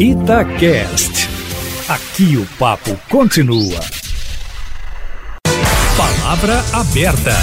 Itacast. Aqui o papo continua. Palavra aberta.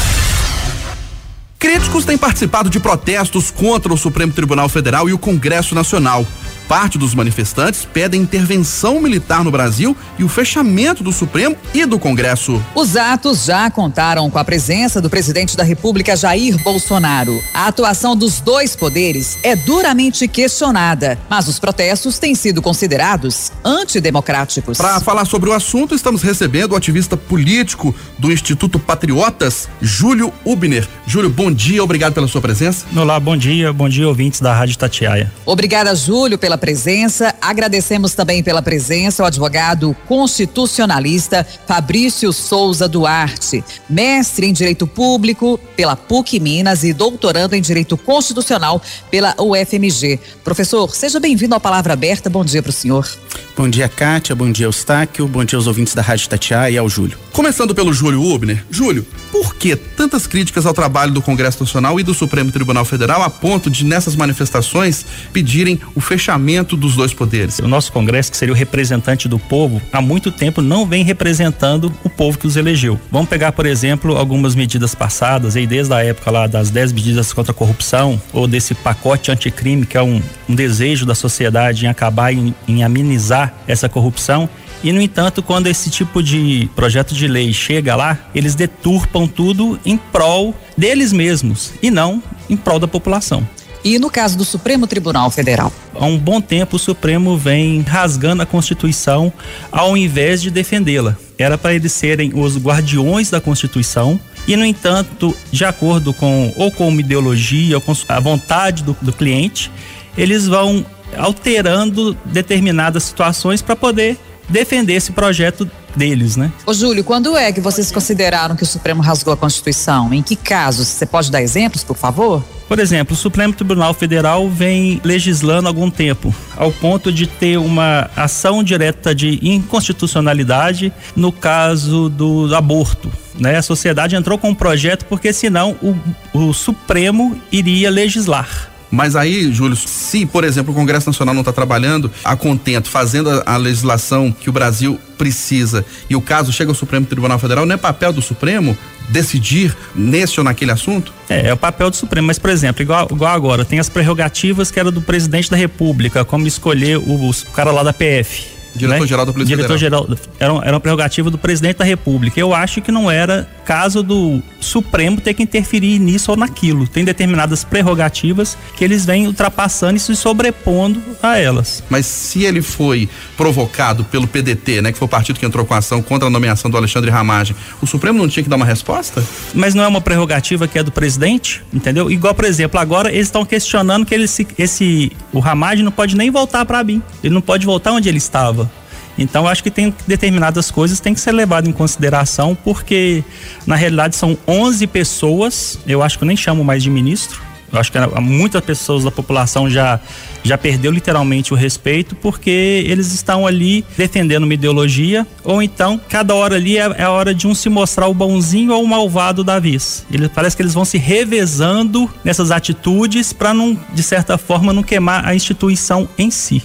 Críticos têm participado de protestos contra o Supremo Tribunal Federal e o Congresso Nacional. Parte dos manifestantes pedem intervenção militar no Brasil e o fechamento do Supremo e do Congresso. Os atos já contaram com a presença do presidente da República, Jair Bolsonaro. A atuação dos dois poderes é duramente questionada, mas os protestos têm sido considerados antidemocráticos. Para falar sobre o assunto, estamos recebendo o ativista político do Instituto Patriotas, Júlio Ubner. Júlio, bom dia, obrigado pela sua presença. Olá, bom dia, bom dia, ouvintes da Rádio Tatiaia. Obrigada, Júlio, pela presença. Agradecemos também pela presença o advogado constitucionalista Fabrício Souza Duarte, mestre em Direito Público pela PUC Minas e doutorando em Direito Constitucional pela UFMG. Professor, seja bem-vindo à Palavra Aberta. Bom dia para o senhor. Bom dia, Kátia. Bom dia, Eustáquio. Bom dia aos ouvintes da Rádio Tatiá e ao Júlio. Começando pelo Júlio Ubner. Júlio, por que tantas críticas ao trabalho do Congresso Nacional e do Supremo Tribunal Federal a ponto de, nessas manifestações, pedirem o fechamento dos dois poderes? O nosso Congresso, que seria o representante do povo, há muito tempo não vem representando o povo que os elegeu. Vamos pegar, por exemplo, algumas medidas passadas, aí desde a época lá das 10 medidas contra a corrupção, ou desse pacote anticrime, que é um, um desejo da sociedade em acabar, em, em amenizar essa corrupção. E, no entanto, quando esse tipo de projeto de lei chega lá, eles deturpam tudo em prol deles mesmos e não em prol da população. E no caso do Supremo Tribunal Federal? Há um bom tempo o Supremo vem rasgando a Constituição ao invés de defendê-la. Era para eles serem os guardiões da Constituição e, no entanto, de acordo com ou com uma ideologia ou com a vontade do, do cliente, eles vão alterando determinadas situações para poder defender esse projeto deles, né? Ô Júlio, quando é que vocês consideraram que o Supremo rasgou a Constituição? Em que casos? Você pode dar exemplos, por favor? Por exemplo, o Supremo Tribunal Federal vem legislando há algum tempo, ao ponto de ter uma ação direta de inconstitucionalidade no caso do aborto. Né? A sociedade entrou com um projeto porque senão o, o Supremo iria legislar. Mas aí, Júlio, se, por exemplo, o Congresso Nacional não está trabalhando a contento, fazendo a, a, legislação que o Brasil precisa, e o caso chega ao Supremo Tribunal Federal, não é papel do Supremo decidir nesse ou naquele assunto? É, é o papel do Supremo, mas, por exemplo, igual, igual agora, tem as prerrogativas que era do presidente da República, como escolher o, o cara lá da PF Diretor-geral né? da Polícia Diretor-geral era, era uma prerrogativa do presidente da República. Eu acho que não era caso do Supremo ter que interferir nisso ou naquilo. Tem determinadas prerrogativas que eles vêm ultrapassando e se sobrepondo a elas. Mas se ele foi provocado pelo PDT, né, que foi o partido que entrou com a ação contra a nomeação do Alexandre Ramagem, o Supremo não tinha que dar uma resposta? Mas não é uma prerrogativa que é do presidente, entendeu? Igual, por exemplo, agora eles estão questionando que ele, esse o Ramagem não pode nem voltar para BIM. Ele não pode voltar onde ele estava. Então acho que tem determinadas coisas tem que ser levado em consideração porque na realidade são 11 pessoas, eu acho que eu nem chamo mais de ministro. Eu acho que muitas pessoas da população já já perdeu literalmente o respeito porque eles estão ali defendendo uma ideologia ou então cada hora ali é, é a hora de um se mostrar o bonzinho ou o malvado da vez. Ele parece que eles vão se revezando nessas atitudes para não de certa forma não queimar a instituição em si.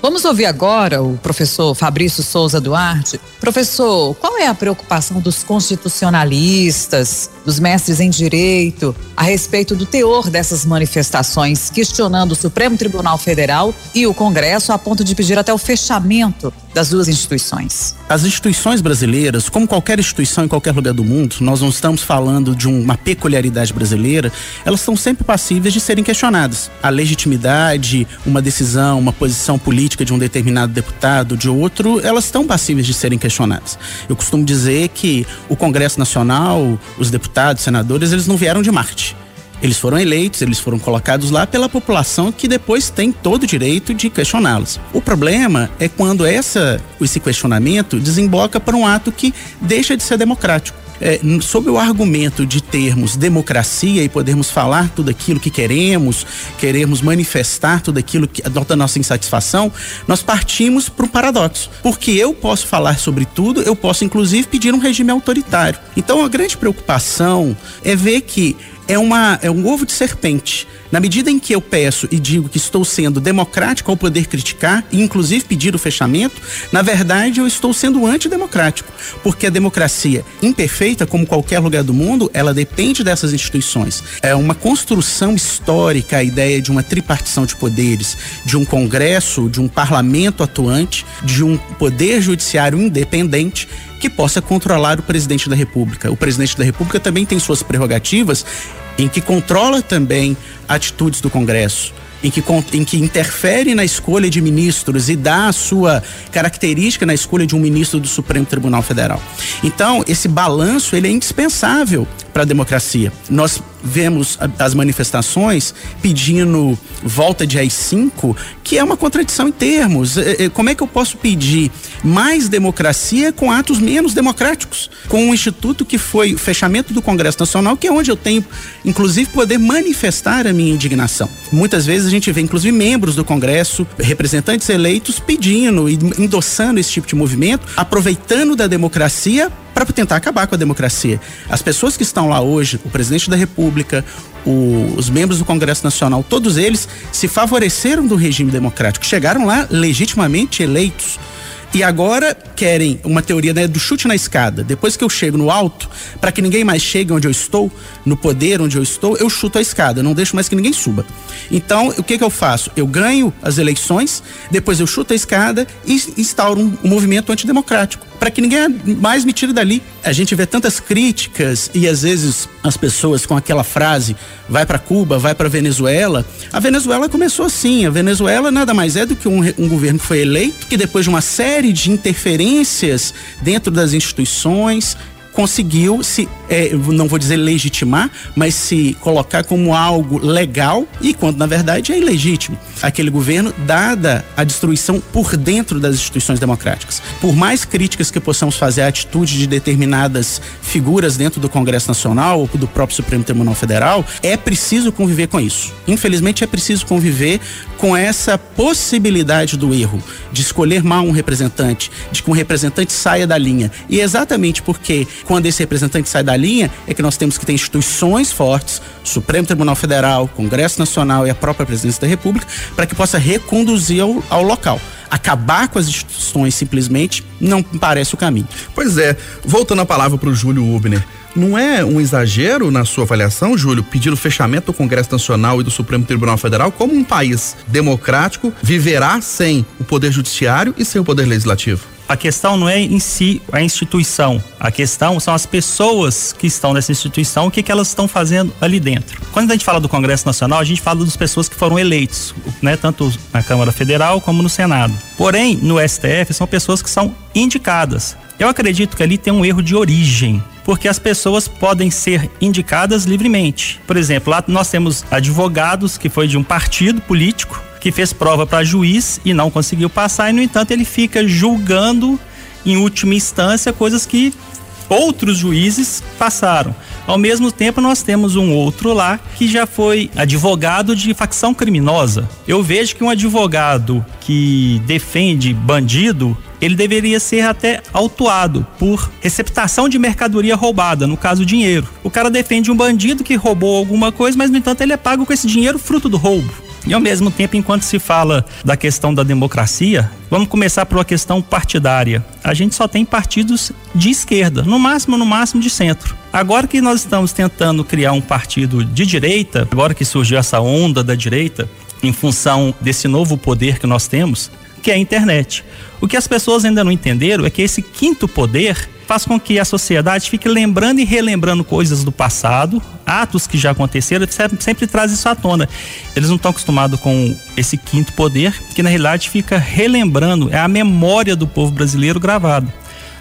Vamos ouvir agora o professor Fabrício Souza Duarte. Professor, qual é a preocupação dos constitucionalistas, dos mestres em direito, a respeito do teor dessas manifestações, questionando o Supremo Tribunal Federal e o Congresso a ponto de pedir até o fechamento das duas instituições? As instituições brasileiras, como qualquer instituição em qualquer lugar do mundo, nós não estamos falando de uma peculiaridade brasileira, elas estão sempre passíveis de serem questionadas. A legitimidade, uma decisão, uma posição política de um determinado deputado, de outro, elas estão passíveis de serem questionadas. Eu costumo dizer que o Congresso Nacional, os deputados, senadores, eles não vieram de Marte. Eles foram eleitos, eles foram colocados lá pela população que depois tem todo o direito de questioná-los. O problema é quando essa, esse questionamento desemboca para um ato que deixa de ser democrático. É, sob o argumento de termos democracia e podermos falar tudo aquilo que queremos, queremos manifestar tudo aquilo que da nossa insatisfação, nós partimos para um paradoxo. Porque eu posso falar sobre tudo, eu posso inclusive pedir um regime autoritário. Então a grande preocupação é ver que é, uma, é um ovo de serpente. Na medida em que eu peço e digo que estou sendo democrático ao poder criticar e inclusive pedir o fechamento, na verdade eu estou sendo antidemocrático, porque a democracia imperfeita, como qualquer lugar do mundo, ela depende dessas instituições. É uma construção histórica a ideia de uma tripartição de poderes, de um congresso, de um parlamento atuante, de um poder judiciário independente que possa controlar o presidente da República. O presidente da República também tem suas prerrogativas em que controla também atitudes do Congresso em que, em que interfere na escolha de ministros e dá a sua característica na escolha de um ministro do Supremo Tribunal Federal. Então, esse balanço ele é indispensável para a democracia. Nós vemos as manifestações pedindo volta de AI-5, que é uma contradição em termos. É, é, como é que eu posso pedir mais democracia com atos menos democráticos? Com um instituto que foi o fechamento do Congresso Nacional, que é onde eu tenho, inclusive, poder manifestar a minha indignação. Muitas vezes a gente vê, inclusive, membros do Congresso, representantes eleitos, pedindo e endossando esse tipo de movimento, aproveitando da democracia para tentar acabar com a democracia. As pessoas que estão lá hoje, o presidente da República, o, os membros do Congresso Nacional, todos eles se favoreceram do regime democrático, chegaram lá legitimamente eleitos e agora querem uma teoria né, do chute na escada. Depois que eu chego no alto, para que ninguém mais chegue onde eu estou, no poder onde eu estou, eu chuto a escada, não deixo mais que ninguém suba. Então, o que, que eu faço? Eu ganho as eleições, depois eu chuto a escada e instauro um, um movimento antidemocrático para que ninguém mais me tire dali. A gente vê tantas críticas e às vezes as pessoas com aquela frase vai para Cuba, vai para Venezuela. A Venezuela começou assim. A Venezuela nada mais é do que um, um governo que foi eleito, que depois de uma série de interferências dentro das instituições, conseguiu se, é, não vou dizer legitimar, mas se colocar como algo legal e quando na verdade é ilegítimo. Aquele governo, dada a destruição por dentro das instituições democráticas. Por mais críticas que possamos fazer à atitude de determinadas figuras dentro do Congresso Nacional ou do próprio Supremo Tribunal Federal, é preciso conviver com isso. Infelizmente é preciso conviver com essa possibilidade do erro, de escolher mal um representante, de que um representante saia da linha. E exatamente porque quando esse representante sai da linha, é que nós temos que ter instituições fortes, Supremo Tribunal Federal, Congresso Nacional e a própria Presidência da República, para que possa reconduzir ao, ao local acabar com as instituições simplesmente não parece o caminho. Pois é, voltando a palavra para o Júlio Ubner, não é um exagero na sua avaliação, Júlio, pedir o fechamento do Congresso Nacional e do Supremo Tribunal Federal como um país democrático viverá sem o poder judiciário e sem o poder legislativo? A questão não é em si a instituição, a questão são as pessoas que estão nessa instituição, o que, que elas estão fazendo ali dentro. Quando a gente fala do Congresso Nacional, a gente fala das pessoas que foram eleitos, né, tanto na Câmara Federal como no Senado. Porém, no STF são pessoas que são indicadas. Eu acredito que ali tem um erro de origem porque as pessoas podem ser indicadas livremente. Por exemplo, lá nós temos advogados que foi de um partido político que fez prova para juiz e não conseguiu passar, e no entanto ele fica julgando em última instância coisas que outros juízes passaram. Ao mesmo tempo, nós temos um outro lá que já foi advogado de facção criminosa. Eu vejo que um advogado que defende bandido, ele deveria ser até autuado por receptação de mercadoria roubada, no caso dinheiro. O cara defende um bandido que roubou alguma coisa, mas no entanto ele é pago com esse dinheiro fruto do roubo. E ao mesmo tempo, enquanto se fala da questão da democracia, vamos começar por uma questão partidária. A gente só tem partidos de esquerda, no máximo, no máximo de centro. Agora que nós estamos tentando criar um partido de direita, agora que surgiu essa onda da direita, em função desse novo poder que nós temos, que é a internet. O que as pessoas ainda não entenderam é que esse quinto poder faz com que a sociedade fique lembrando e relembrando coisas do passado, atos que já aconteceram, sempre, sempre traz isso à tona. Eles não estão acostumados com esse quinto poder, que na realidade fica relembrando, é a memória do povo brasileiro gravada.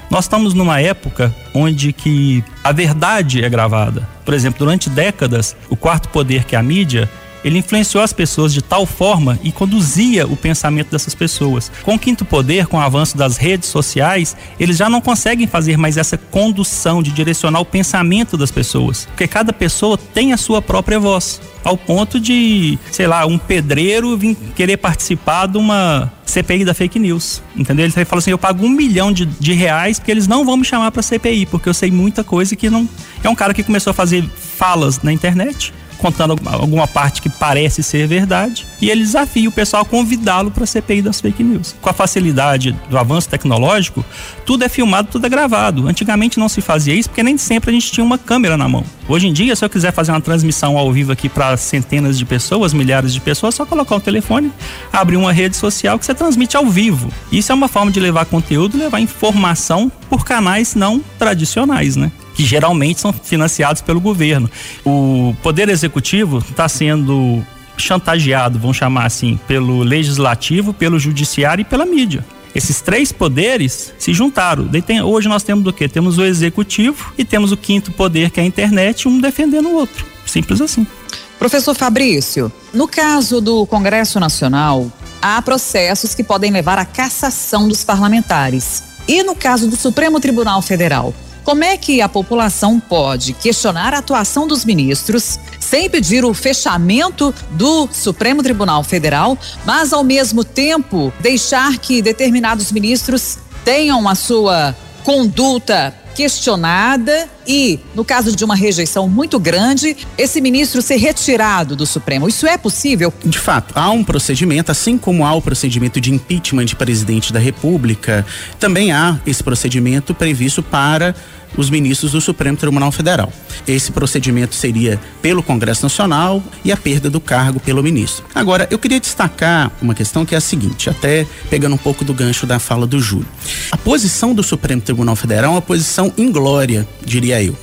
Nós estamos numa época onde que a verdade é gravada. Por exemplo, durante décadas, o quarto poder que é a mídia ele influenciou as pessoas de tal forma e conduzia o pensamento dessas pessoas. Com o quinto poder, com o avanço das redes sociais, eles já não conseguem fazer mais essa condução de direcionar o pensamento das pessoas, porque cada pessoa tem a sua própria voz ao ponto de, sei lá, um pedreiro vir querer participar de uma CPI da fake news. Entendeu? Ele fala assim: eu pago um milhão de, de reais porque eles não vão me chamar para CPI, porque eu sei muita coisa que não. É um cara que começou a fazer falas na internet contando alguma parte que parece ser verdade, e ele desafia o pessoal a convidá-lo para a CPI das fake news. Com a facilidade do avanço tecnológico, tudo é filmado, tudo é gravado. Antigamente não se fazia isso porque nem sempre a gente tinha uma câmera na mão. Hoje em dia, se eu quiser fazer uma transmissão ao vivo aqui para centenas de pessoas, milhares de pessoas, é só colocar o telefone, abrir uma rede social que você transmite ao vivo. Isso é uma forma de levar conteúdo, levar informação por canais não tradicionais, né? Que geralmente são financiados pelo governo. O Poder Executivo está sendo chantageado, vamos chamar assim, pelo Legislativo, pelo Judiciário e pela mídia. Esses três poderes se juntaram. Hoje nós temos o quê? Temos o Executivo e temos o quinto poder, que é a internet, um defendendo o outro. Simples assim. Professor Fabrício, no caso do Congresso Nacional, há processos que podem levar à cassação dos parlamentares. E no caso do Supremo Tribunal Federal, como é que a população pode questionar a atuação dos ministros sem pedir o fechamento do Supremo Tribunal Federal, mas ao mesmo tempo deixar que determinados ministros tenham a sua conduta questionada e, no caso de uma rejeição muito grande, esse ministro ser retirado do Supremo. Isso é possível? De fato, há um procedimento, assim como há o procedimento de impeachment de presidente da República, também há esse procedimento previsto para os ministros do Supremo Tribunal Federal. Esse procedimento seria pelo Congresso Nacional e a perda do cargo pelo ministro. Agora, eu queria destacar uma questão que é a seguinte, até pegando um pouco do gancho da fala do Júlio. A posição do Supremo Tribunal Federal é uma posição inglória, diria eu.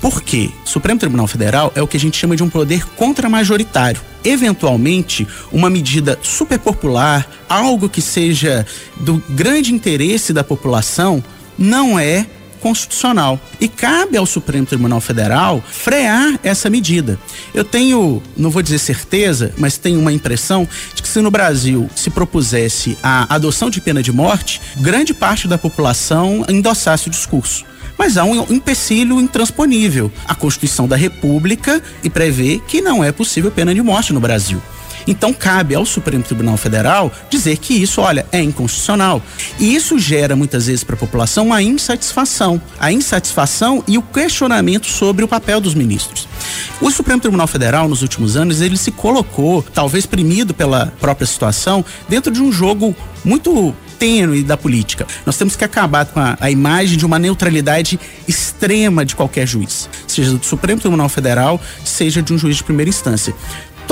Por quê? O Supremo Tribunal Federal é o que a gente chama de um poder contramajoritário. Eventualmente, uma medida superpopular, algo que seja do grande interesse da população, não é constitucional. E cabe ao Supremo Tribunal Federal frear essa medida. Eu tenho, não vou dizer certeza, mas tenho uma impressão de que se no Brasil se propusesse a adoção de pena de morte, grande parte da população endossasse o discurso mas há um empecilho intransponível. A Constituição da República e prevê que não é possível pena de morte no Brasil. Então cabe ao Supremo Tribunal Federal dizer que isso, olha, é inconstitucional. E isso gera muitas vezes para a população uma insatisfação, a insatisfação e o questionamento sobre o papel dos ministros. O Supremo Tribunal Federal, nos últimos anos, ele se colocou, talvez premido pela própria situação, dentro de um jogo muito tênue da política. Nós temos que acabar com a, a, imagem de uma neutralidade extrema de qualquer juiz, seja do Supremo Tribunal Federal, seja de um juiz de primeira instância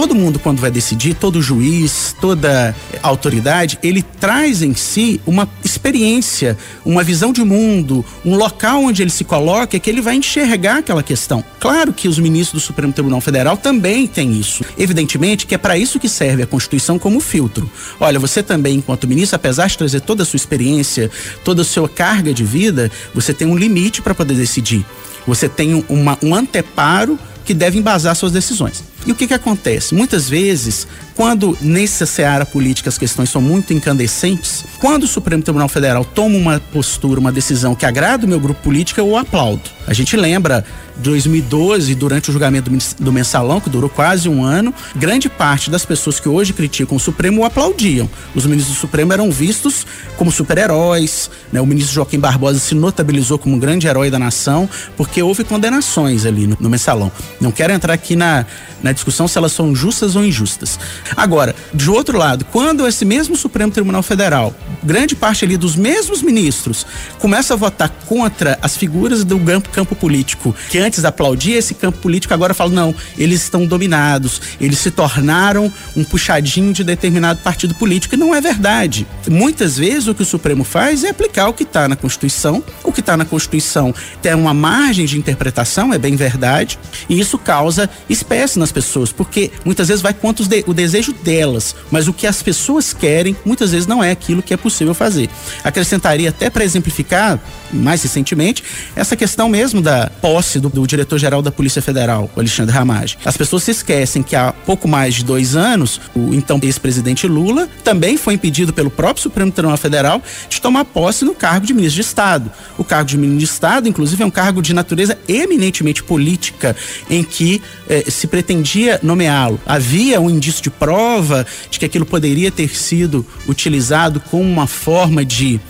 todo mundo quando vai decidir, todo juiz, toda autoridade, ele traz em si uma experiência, uma visão de mundo, um local onde ele se coloca que ele vai enxergar aquela questão. Claro que os ministros do Supremo Tribunal Federal também têm isso. Evidentemente que é para isso que serve a Constituição como filtro. Olha, você também, enquanto ministro, apesar de trazer toda a sua experiência, toda a sua carga de vida, você tem um limite para poder decidir. Você tem uma, um anteparo que deve embasar suas decisões. E o que que acontece? Muitas vezes, quando nessa seara política as questões são muito incandescentes, quando o Supremo Tribunal Federal toma uma postura, uma decisão que agrada o meu grupo político, eu aplaudo. A gente lembra 2012, durante o julgamento do mensalão, que durou quase um ano, grande parte das pessoas que hoje criticam o Supremo o aplaudiam. Os ministros do Supremo eram vistos como super-heróis, né? O ministro Joaquim Barbosa se notabilizou como um grande herói da nação, porque houve condenações ali no, no mensalão. Não quero entrar aqui na, na discussão se elas são justas ou injustas. Agora, de outro lado, quando esse mesmo Supremo Tribunal Federal, grande parte ali dos mesmos ministros, começa a votar contra as figuras do campo, político, que antes antes aplaudia esse campo político, agora fala, não, eles estão dominados, eles se tornaram um puxadinho de determinado partido político. E não é verdade. Muitas vezes o que o Supremo faz é aplicar o que está na Constituição. O que está na Constituição tem uma margem de interpretação, é bem verdade, e isso causa espécie nas pessoas, porque muitas vezes vai contra de, o desejo delas, mas o que as pessoas querem muitas vezes não é aquilo que é possível fazer. Acrescentaria até para exemplificar mais recentemente essa questão mesmo da posse do, do diretor-geral da Polícia Federal, Alexandre Ramage. As pessoas se esquecem que há pouco mais de dois anos, o então ex-presidente Lula também foi impedido pelo próprio Supremo Tribunal Federal de tomar posse no cargo de ministro de Estado. O cargo de ministro de Estado, inclusive, é um cargo de natureza eminentemente política, em que eh, se pretendia nomeá-lo. Havia um indício de prova de que aquilo poderia ter sido utilizado como uma forma de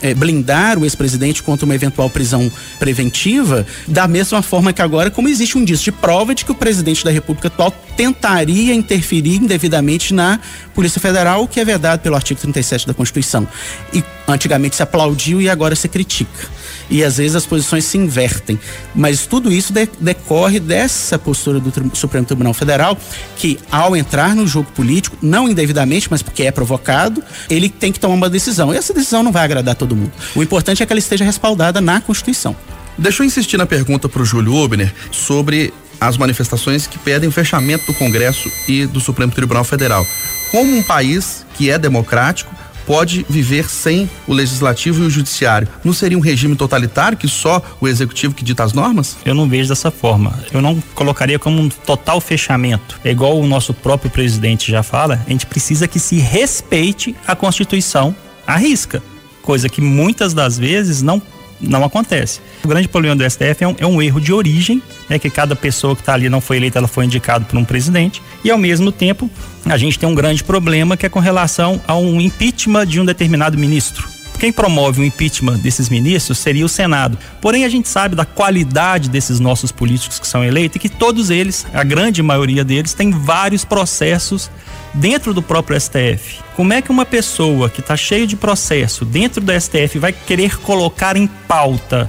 é, blindar o ex-presidente contra uma eventual prisão preventiva, da mesma forma que agora, como existe um indício de prova de que o presidente da República atual tentaria interferir indevidamente na Polícia Federal, o que é vedado pelo artigo 37 da Constituição. E antigamente se aplaudiu e agora se critica. E às vezes as posições se invertem. Mas tudo isso de, decorre dessa postura do Supremo Tribunal Federal, que ao entrar no jogo político, não indevidamente, mas porque é provocado, ele tem que tomar uma decisão. E essa decisão não vai agradar todo mundo. O importante é que ela esteja respaldada na Constituição. Deixa eu insistir na pergunta para o Júlio Ubner sobre as manifestações que pedem o fechamento do Congresso e do Supremo Tribunal Federal. Como um país que é democrático pode viver sem o legislativo e o judiciário? Não seria um regime totalitário que só o executivo que dita as normas? Eu não vejo dessa forma. Eu não colocaria como um total fechamento. É igual o nosso próprio presidente já fala, a gente precisa que se respeite a Constituição à risca, coisa que muitas das vezes não não acontece. O grande problema do STF é um, é um erro de origem, né, que cada pessoa que está ali não foi eleita, ela foi indicada por um presidente, e ao mesmo tempo a gente tem um grande problema que é com relação a um impeachment de um determinado ministro. Quem promove o impeachment desses ministros seria o Senado. Porém, a gente sabe da qualidade desses nossos políticos que são eleitos e que todos eles, a grande maioria deles, tem vários processos dentro do próprio STF. Como é que uma pessoa que está cheio de processo dentro do STF vai querer colocar em pauta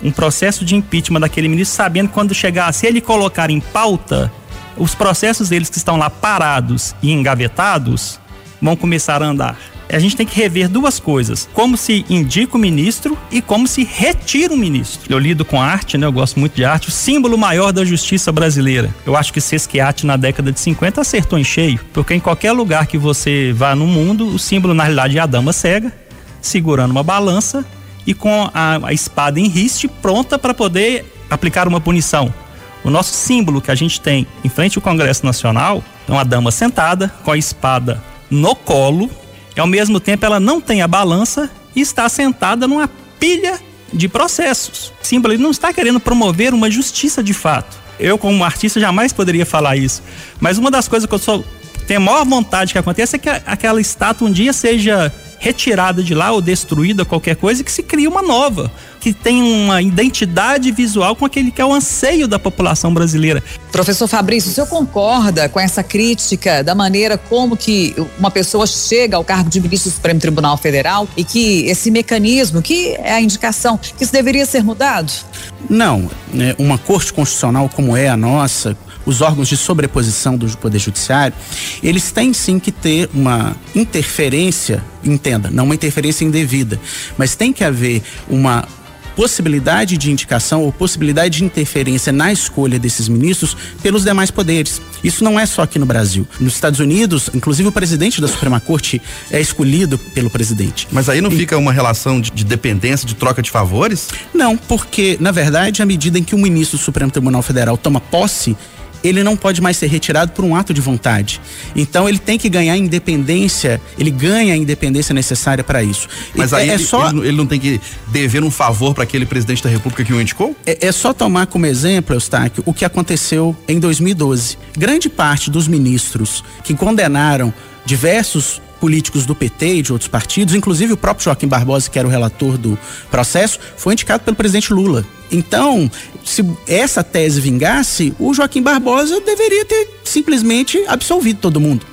um processo de impeachment daquele ministro, sabendo que quando chegar, se ele colocar em pauta, os processos deles que estão lá parados e engavetados vão começar a andar a gente tem que rever duas coisas: como se indica o ministro e como se retira o ministro. Eu lido com arte, né? Eu gosto muito de arte. O símbolo maior da justiça brasileira. Eu acho que Sesquiate na década de 50 acertou em cheio, porque em qualquer lugar que você vá no mundo, o símbolo na realidade é a dama cega segurando uma balança e com a, a espada em riste pronta para poder aplicar uma punição. O nosso símbolo que a gente tem em frente ao Congresso Nacional é uma dama sentada com a espada no colo, e ao mesmo tempo ela não tem a balança e está sentada numa pilha de processos. Ele não está querendo promover uma justiça de fato. Eu, como artista, jamais poderia falar isso. Mas uma das coisas que eu sou, tenho a maior vontade que aconteça é que aquela estátua um dia seja retirada de lá ou destruída, qualquer coisa, e que se crie uma nova, que tem uma identidade visual com aquele que é o anseio da população brasileira. Professor Fabrício, o senhor concorda com essa crítica da maneira como que uma pessoa chega ao cargo de ministro do Supremo Tribunal Federal e que esse mecanismo, que é a indicação, que isso deveria ser mudado? Não, né, uma corte constitucional como é a nossa, os órgãos de sobreposição do Poder Judiciário, eles têm sim que ter uma interferência, entenda, não uma interferência indevida, mas tem que haver uma possibilidade de indicação ou possibilidade de interferência na escolha desses ministros pelos demais poderes. Isso não é só aqui no Brasil. Nos Estados Unidos, inclusive o presidente da Suprema Corte é escolhido pelo presidente. Mas aí não e... fica uma relação de, de, dependência, de troca de favores? Não, porque, na verdade, à medida em que o ministro do Supremo Tribunal Federal toma posse, ele não pode mais ser retirado por um ato de vontade. Então ele tem que ganhar independência, ele ganha a independência necessária para isso. Mas aí é, é ele, só... ele, ele, não tem que dever um favor para aquele presidente da República que o indicou? É, é só tomar como exemplo, Eustáquio, o que aconteceu em 2012. Grande parte dos ministros que condenaram diversos políticos do PT e de outros partidos, inclusive o próprio Joaquim Barbosa, que era o relator do processo, foi indicado pelo presidente Lula. Então, se essa tese vingasse, o Joaquim Barbosa deveria ter simplesmente absolvido todo mundo.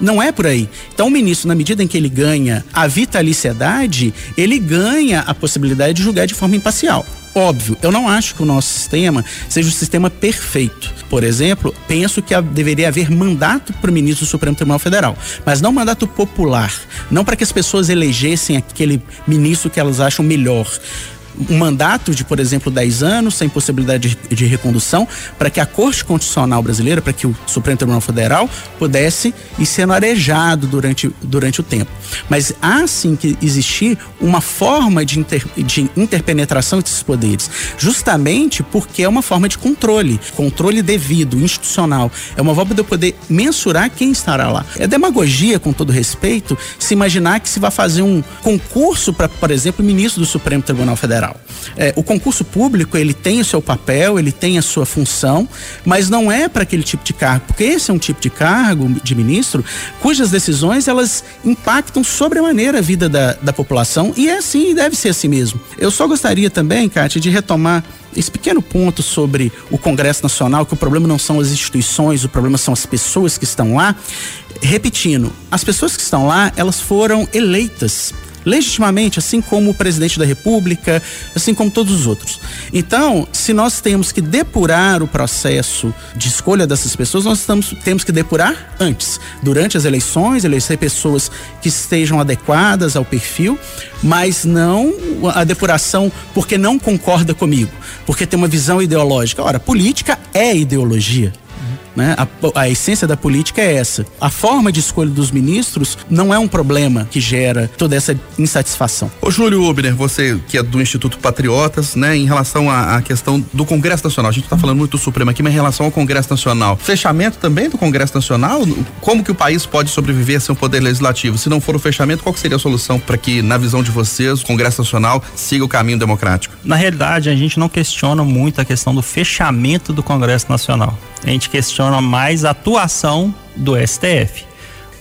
Não é por aí. Então, o ministro, na medida em que ele ganha a vitaliciedade, ele ganha a possibilidade de julgar de forma imparcial. Óbvio, eu não acho que o nosso sistema seja o sistema perfeito. Por exemplo, penso que deveria haver mandato para o ministro do Supremo Tribunal Federal, mas não mandato popular, não para que as pessoas elegessem aquele ministro que elas acham melhor um mandato de, por exemplo, 10 anos, sem possibilidade de, de recondução, para que a Corte Constitucional Brasileira, para que o Supremo Tribunal Federal pudesse ir sendo arejado durante, durante o tempo. Mas há sim que existir uma forma de, inter, de interpenetração desses poderes, justamente porque é uma forma de controle, controle devido, institucional. É uma forma de eu poder mensurar quem estará lá. É demagogia, com todo respeito, se imaginar que se vai fazer um concurso para, por exemplo, ministro do Supremo Tribunal Federal Federal. É, o concurso público ele tem o seu papel, ele tem a sua função, mas não é para aquele tipo de cargo, porque esse é um tipo de cargo de ministro cujas decisões elas impactam sobremaneira a vida da, da população e é assim, deve ser assim mesmo. Eu só gostaria também, Kátia, de retomar esse pequeno ponto sobre o Congresso Nacional, que o problema não são as instituições, o problema são as pessoas que estão lá. Repetindo, as pessoas que estão lá, elas foram eleitas legitimamente, assim como o presidente da República, assim como todos os outros. Então, se nós temos que depurar o processo de escolha dessas pessoas, nós estamos, temos que depurar antes, durante as eleições, eleger pessoas que estejam adequadas ao perfil, mas não a depuração porque não concorda comigo, porque tem uma visão ideológica. Ora, política é ideologia. Né? A, a, essência da política é essa. A forma de escolha dos ministros não é um problema que gera toda essa insatisfação. Ô Júlio Ubner, você que é do Instituto Patriotas, né, em relação à, à questão do Congresso Nacional, a gente está falando muito do Supremo aqui, mas em relação ao Congresso Nacional, fechamento também do Congresso Nacional, como que o país pode sobreviver sem o poder legislativo? Se não for o fechamento, qual seria a solução para que, na visão de vocês, o Congresso Nacional siga o caminho democrático? Na realidade, a gente não questiona muito a questão do fechamento do Congresso Nacional a gente questiona mais a atuação do STF.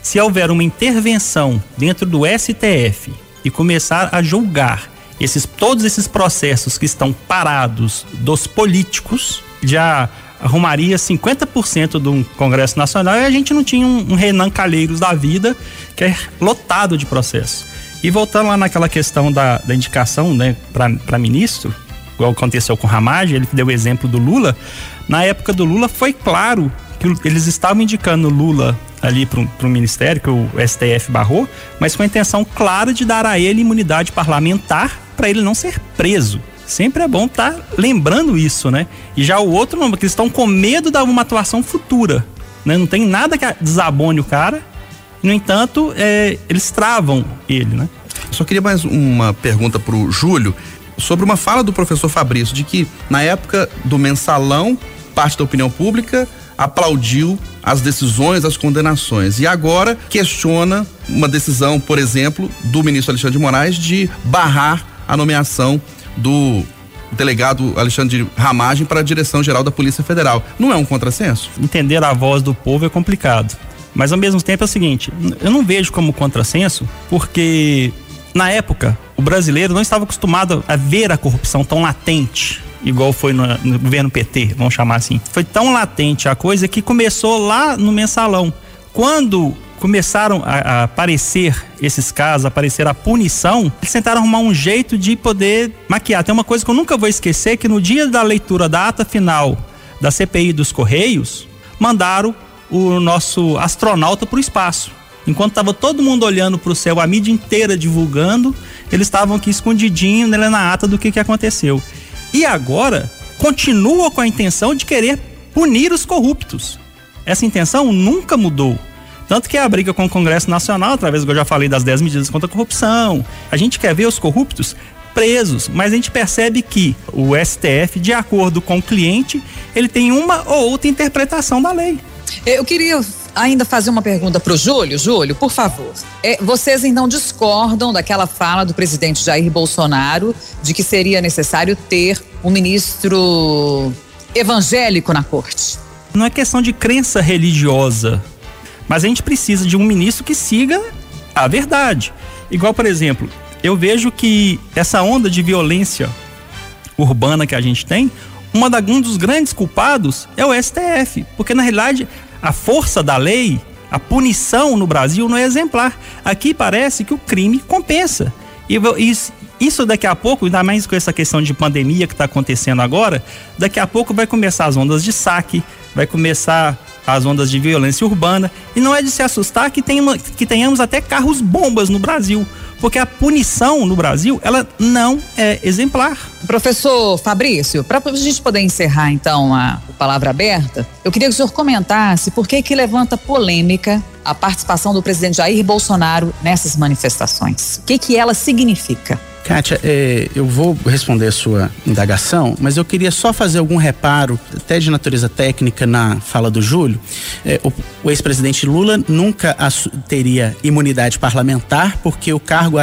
Se houver uma intervenção dentro do STF e começar a julgar esses, todos esses processos que estão parados dos políticos, já arrumaria 50% do Congresso Nacional e a gente não tinha um, um Renan Calheiros da vida que é lotado de processos. E voltando lá naquela questão da, da indicação né, para ministro, igual aconteceu com Ramage, ele deu o exemplo do Lula. Na época do Lula foi claro que eles estavam indicando Lula ali para o ministério, que o STF barrou, mas com a intenção clara de dar a ele imunidade parlamentar para ele não ser preso. Sempre é bom estar tá lembrando isso, né? E já o outro porque eles estão com medo de uma atuação futura. Né? Não tem nada que desabone o cara. No entanto, é, eles travam ele, né? Só queria mais uma pergunta para o Júlio sobre uma fala do professor Fabrício de que na época do mensalão parte da opinião pública aplaudiu as decisões, as condenações. E agora questiona uma decisão, por exemplo, do ministro Alexandre de Moraes de barrar a nomeação do delegado Alexandre Ramagem para a direção-geral da Polícia Federal. Não é um contrassenso? Entender a voz do povo é complicado. Mas ao mesmo tempo é o seguinte, eu não vejo como contrassenso, porque na época o brasileiro não estava acostumado a ver a corrupção tão latente igual foi no, no, governo PT, vamos chamar assim. Foi tão latente a coisa que começou lá no mensalão. Quando começaram a, a aparecer esses casos, aparecer a punição, eles tentaram arrumar um jeito de poder maquiar. Tem uma coisa que eu nunca vou esquecer, que no dia da leitura da ata final da CPI dos Correios, mandaram o nosso astronauta para o espaço. Enquanto estava todo mundo olhando para o céu, a mídia inteira divulgando, eles estavam aqui escondidinho na ata do que, que aconteceu e agora continua com a intenção de querer punir os corruptos. Essa intenção nunca mudou. Tanto que a briga com o Congresso Nacional, através do que eu já falei das 10 medidas contra a corrupção. A gente quer ver os corruptos presos, mas a gente percebe que o STF, de acordo com o cliente, ele tem uma ou outra interpretação da lei. Eu queria ainda fazer uma pergunta para o Júlio. Júlio, por favor. É, vocês então discordam daquela fala do presidente Jair Bolsonaro de que seria necessário ter um ministro evangélico na corte? Não é questão de crença religiosa, mas a gente precisa de um ministro que siga a verdade. Igual, por exemplo, eu vejo que essa onda de violência urbana que a gente tem, uma da, um dos grandes culpados é o STF, porque na realidade a força da lei, a punição no Brasil não é exemplar. Aqui parece que o crime compensa. E isso daqui a pouco, ainda mais com essa questão de pandemia que está acontecendo agora, daqui a pouco vai começar as ondas de saque, vai começar as ondas de violência urbana. E não é de se assustar que, tenhamos, que tenhamos até carros bombas no Brasil porque a punição no Brasil, ela não é exemplar. Professor Fabrício, para a gente poder encerrar então a, palavra aberta, eu queria que o senhor comentasse por que que levanta polêmica a participação do presidente Jair Bolsonaro nessas manifestações? O que, que ela significa? Kátia, é, eu vou responder a sua indagação, mas eu queria só fazer algum reparo, até de natureza técnica, na fala do Júlio. É, o, o ex-presidente Lula nunca teria imunidade parlamentar, porque o cargo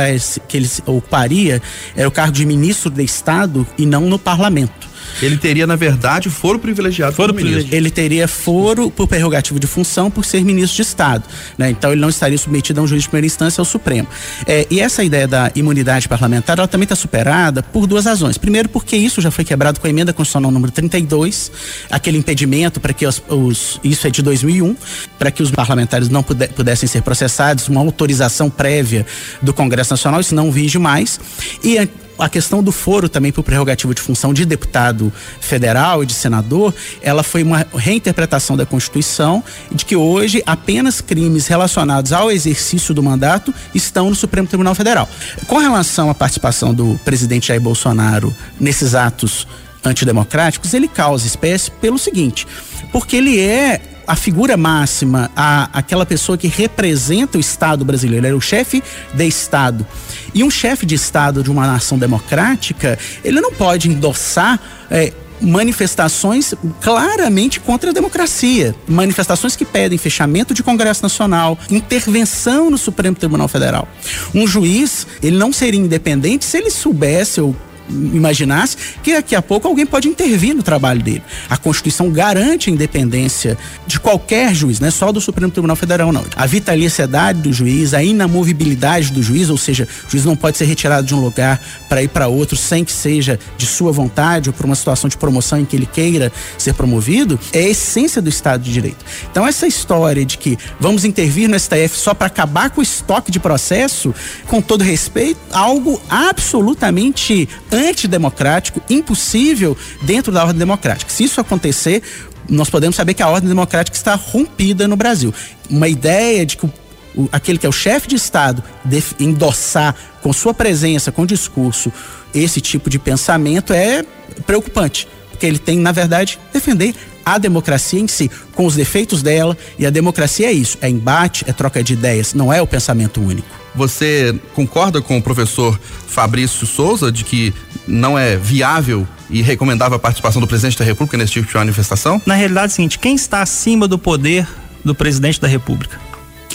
que ele ocuparia era o cargo de ministro de Estado e não no parlamento. Ele teria, na verdade, foro privilegiado foro privilegiado. Ele teria foro por prerrogativo de função por ser ministro de Estado. Né? Então ele não estaria submetido a um juiz de primeira instância ao Supremo. É, e essa ideia da imunidade parlamentar, ela também está superada por duas razões. Primeiro, porque isso já foi quebrado com a emenda constitucional número 32, aquele impedimento para que os, os, Isso é de 2001, para que os parlamentares não puder, pudessem ser processados, uma autorização prévia do Congresso Nacional, isso não vige mais. E a questão do foro também por prerrogativa de função de deputado federal e de senador, ela foi uma reinterpretação da Constituição de que hoje apenas crimes relacionados ao exercício do mandato estão no Supremo Tribunal Federal. Com relação à participação do presidente Jair Bolsonaro nesses atos antidemocráticos, ele causa espécie pelo seguinte, porque ele é a figura máxima, a, aquela pessoa que representa o Estado brasileiro, é o chefe de Estado. E um chefe de Estado de uma nação democrática, ele não pode endossar. É, manifestações claramente contra a democracia, manifestações que pedem fechamento de Congresso Nacional, intervenção no Supremo Tribunal Federal. Um juiz, ele não seria independente se ele soubesse ou imaginasse que daqui a pouco alguém pode intervir no trabalho dele. A Constituição garante a independência de qualquer juiz, não é só do Supremo Tribunal Federal, não. A vitaliciedade do juiz, a inamovibilidade do juiz, ou seja, o juiz não pode ser retirado de um lugar para ir para outro sem que seja de sua vontade ou por uma situação de promoção em que ele queira ser promovido, é a essência do Estado de Direito. Então, essa história de que vamos intervir no STF só para acabar com o estoque de processo, com todo respeito, algo absolutamente antidemocrático, impossível dentro da ordem democrática. Se isso acontecer, nós podemos saber que a ordem democrática está rompida no Brasil. Uma ideia de que o, o, aquele que é o chefe de Estado def, endossar com sua presença, com discurso, esse tipo de pensamento é preocupante. Porque ele tem, na verdade, defender a democracia em si, com os defeitos dela, e a democracia é isso: é embate, é troca de ideias, não é o pensamento único. Você concorda com o professor Fabrício Souza de que não é viável e recomendável a participação do presidente da República nesse tipo de manifestação? Na realidade é o seguinte: quem está acima do poder do presidente da República?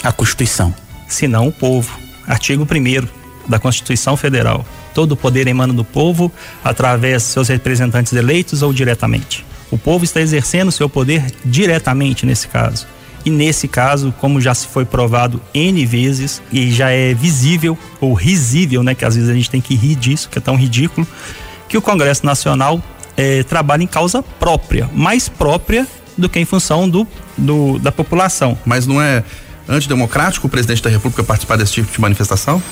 A Constituição. Se não o povo. Artigo 1 da Constituição Federal. Todo o poder emana do povo através de seus representantes eleitos ou diretamente. O povo está exercendo seu poder diretamente nesse caso. E nesse caso, como já se foi provado N vezes e já é visível ou risível, né, que às vezes a gente tem que rir disso, que é tão ridículo, que o Congresso Nacional é, trabalha em causa própria, mais própria do que em função do, do da população. Mas não é antidemocrático o presidente da República participar desse tipo de manifestação?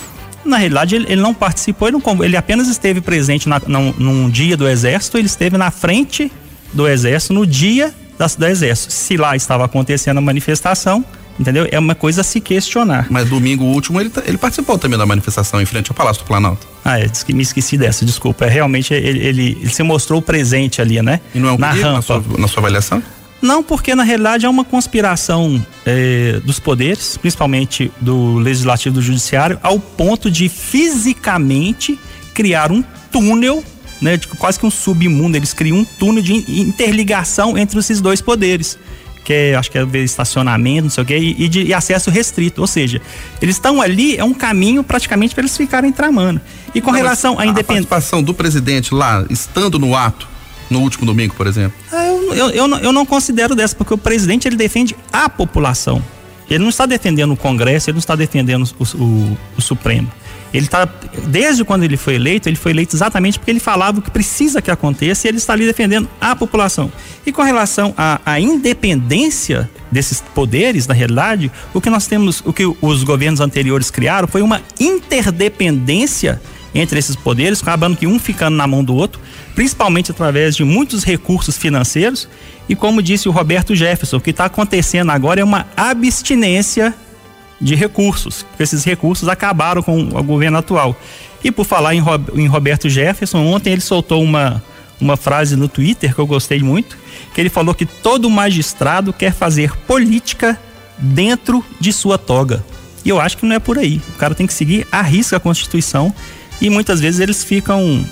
Na realidade, ele, ele não participou, ele, não, ele, apenas esteve presente na, num, num dia do Exército, ele esteve na frente do Exército no dia da, do Exército. Se lá estava acontecendo a manifestação, entendeu? É uma coisa a se questionar. Mas domingo último ele, ele participou também da manifestação em frente ao Palácio do Planalto. Ah, é, me esqueci dessa, desculpa. É, realmente ele, ele, ele se mostrou presente ali, né? E não é um na rampa. Na sua, na sua avaliação? Não, porque na realidade é uma conspiração eh, dos poderes, principalmente do legislativo e do judiciário, ao ponto de fisicamente criar um túnel né, de quase que um submundo. Eles criam um túnel de interligação entre esses dois poderes. Que é, acho que é estacionamento, não sei o quê, e, de, e acesso restrito. Ou seja, eles estão ali, é um caminho praticamente para eles ficarem tramando. E com não, relação à independência. A participação do presidente lá, estando no ato, no último domingo, por exemplo? Ah, eu, eu, eu, não, eu não considero dessa, porque o presidente ele defende a população. Ele não está defendendo o Congresso, ele não está defendendo o, o, o Supremo. Ele está, desde quando ele foi eleito, ele foi eleito exatamente porque ele falava o que precisa que aconteça e ele está ali defendendo a população. E com relação à, à independência desses poderes, na realidade, o que nós temos, o que os governos anteriores criaram foi uma interdependência entre esses poderes, acabando que um ficando na mão do outro, principalmente através de muitos recursos financeiros. E como disse o Roberto Jefferson, o que está acontecendo agora é uma abstinência de recursos, esses recursos acabaram com o governo atual. E por falar em, em Roberto Jefferson, ontem ele soltou uma, uma frase no Twitter que eu gostei muito, que ele falou que todo magistrado quer fazer política dentro de sua toga. E eu acho que não é por aí. O cara tem que seguir a risca a Constituição e muitas vezes eles ficam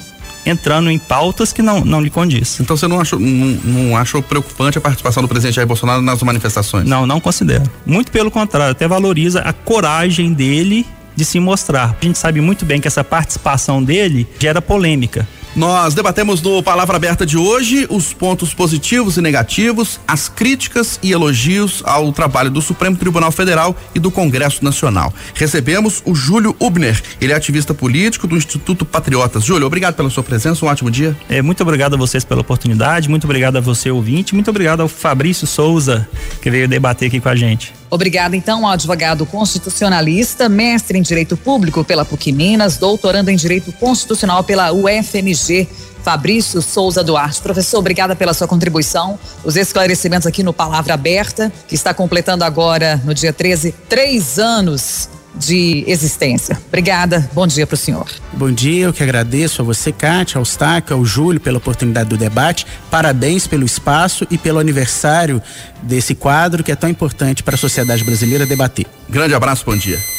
entrando em pautas que não, não lhe condiz. Então você não achou, não, não achou preocupante a participação do presidente Jair Bolsonaro nas manifestações? Não, não considero. Muito pelo contrário, até valoriza a coragem dele de se mostrar. A gente sabe muito bem que essa participação dele gera polêmica. Nós debatemos no Palavra Aberta de hoje os pontos positivos e negativos, as críticas e elogios ao trabalho do Supremo Tribunal Federal e do Congresso Nacional. Recebemos o Júlio Ubner, ele é ativista político do Instituto Patriotas. Júlio, obrigado pela sua presença, um ótimo dia. É, muito obrigado a vocês pela oportunidade, muito obrigado a você ouvinte, muito obrigado ao Fabrício Souza que veio debater aqui com a gente. Obrigada, então, ao advogado constitucionalista, mestre em Direito Público pela PUC Minas, doutorando em Direito Constitucional pela UFMG, Fabrício Souza Duarte. Professor, obrigada pela sua contribuição, os esclarecimentos aqui no Palavra Aberta, que está completando agora, no dia 13, três anos de existência. Obrigada, bom dia para o senhor. Bom dia, eu que agradeço a você, Kátia, ao Staca, ao Júlio pela oportunidade do debate. Parabéns pelo espaço e pelo aniversário desse quadro que é tão importante para a sociedade brasileira debater. Grande abraço, bom dia.